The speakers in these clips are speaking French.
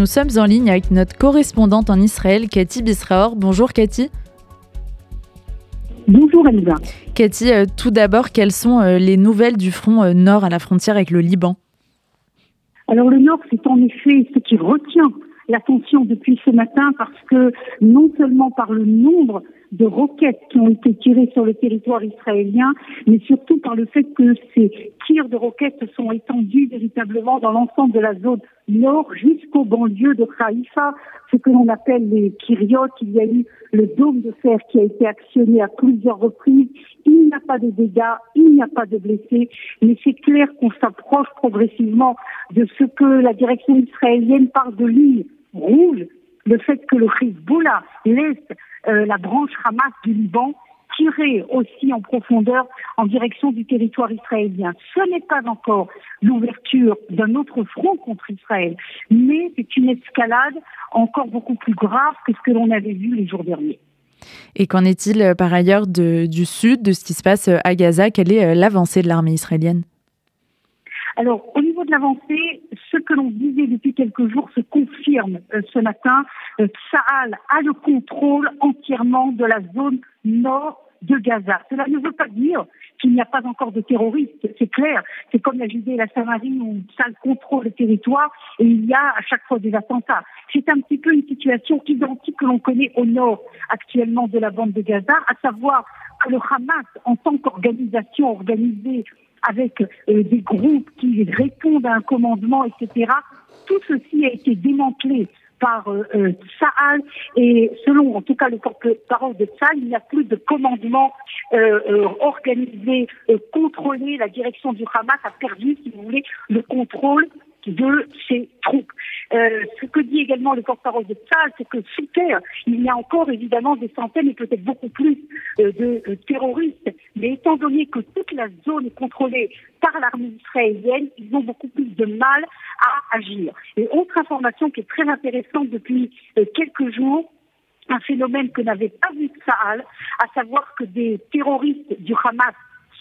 nous sommes en ligne avec notre correspondante en Israël, Cathy Bisraor. Bonjour Cathy. Bonjour Elisa. Cathy, euh, tout d'abord, quelles sont euh, les nouvelles du front euh, nord à la frontière avec le Liban? Alors le nord, c'est en effet ce qui retient l'attention depuis ce matin parce que non seulement par le nombre de roquettes qui ont été tirées sur le territoire israélien, mais surtout par le fait que ces tirs de roquettes sont étendus véritablement dans l'ensemble de la zone nord jusqu'aux banlieues de Haïfa, ce que l'on appelle les Kiryot. Il y a eu le dôme de fer qui a été actionné à plusieurs reprises. Il n'y a pas de dégâts, il n'y a pas de blessés, mais c'est clair qu'on s'approche progressivement de ce que la direction israélienne parle de ligne rouge, le fait que le Hezbollah laisse euh, la branche Hamas du Liban tirer aussi en profondeur en direction du territoire israélien. Ce n'est pas encore l'ouverture d'un autre front contre Israël, mais c'est une escalade encore beaucoup plus grave que ce que l'on avait vu les jours derniers. Et qu'en est-il euh, par ailleurs du sud, de ce qui se passe euh, à Gaza? Quelle est l'avancée de l'armée israélienne? Alors, au niveau de l'avancée, ce que l'on disait depuis quelques jours se confirme euh, ce matin. Euh, a le contrôle entièrement de la zone nord de Gaza. Cela ne veut pas dire qu'il n'y a pas encore de terroristes, c'est clair. C'est comme la Judée et la Samarie où ça contrôle le territoire et il y a à chaque fois des attentats. C'est un petit peu une situation identique que l'on connaît au nord actuellement de la bande de Gaza, à savoir que le Hamas, en tant qu'organisation organisée avec euh, des groupes qui répondent à un commandement, etc. Tout ceci a été démantelé par euh, euh et selon en tout cas le porte-parole de Tsahal, il n'y a plus de commandement euh, euh organisé, contrôlé. La direction du Hamas a perdu, si vous voulez, le contrôle de ses troupes. Euh, ce que dit également le porte-parole de Tsahal, c'est que sous terre, il y a encore évidemment des centaines et peut-être beaucoup plus euh, de euh, terroristes. Mais étant donné que toute la zone est contrôlée par l'armée israélienne, ils ont beaucoup plus de mal à agir. Et autre information qui est très intéressante depuis quelques jours, un phénomène que n'avait pas vu Tsahal, à savoir que des terroristes du Hamas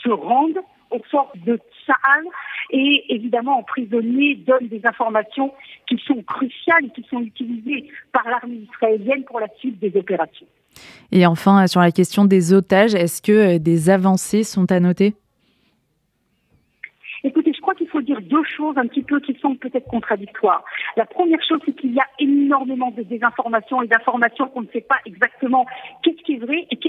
se rendent aux forces de Tsahal et évidemment emprisonnés donnent des informations qui sont cruciales et qui sont utilisées par l'armée israélienne pour la suite des opérations. Et enfin, sur la question des otages, est-ce que euh, des avancées sont à noter? Écoutez, je crois qu'il faut dire deux choses un petit peu qui sont peut-être contradictoires. La première chose, c'est qu'il y a énormément de désinformations et d'informations qu'on ne sait pas exactement qu'est-ce qui est vrai et qu'est-ce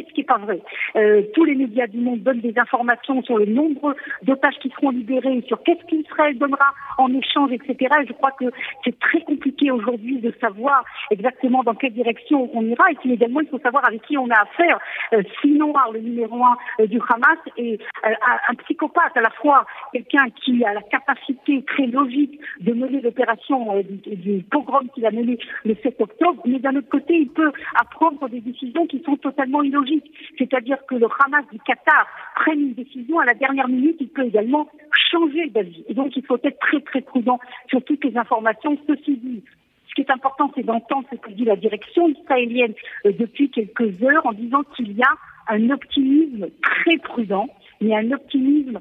Euh, tous les médias du monde donnent des informations sur le nombre d'otages qui seront libérés, sur qu'est-ce qu'Israël donnera en échange, etc. Et je crois que c'est très compliqué aujourd'hui de savoir exactement dans quelle direction on ira. Et puis également, il faut savoir avec qui on a affaire. Euh, Sinoir, le numéro un euh, du Hamas, et euh, un psychopathe à la fois, quelqu'un qui a la capacité très logique de mener l'opération euh, du, pogrom qu'il a mené le 7 octobre, mais d'un autre côté, il peut apprendre des décisions qui sont totalement illogiques. C'est-à-dire que le Hamas du Qatar prenne une décision à la dernière minute, il peut également changer d'avis. Et donc, il faut être très, très prudent sur toutes les informations. Ceci dit, ce qui est important, c'est d'entendre ce que dit la direction israélienne euh, depuis quelques heures en disant qu'il y a un optimisme très prudent, mais un optimisme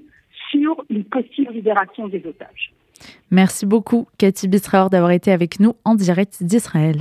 sur une possible libération des otages. Merci beaucoup, Cathy Bisraor, d'avoir été avec nous en direct d'Israël.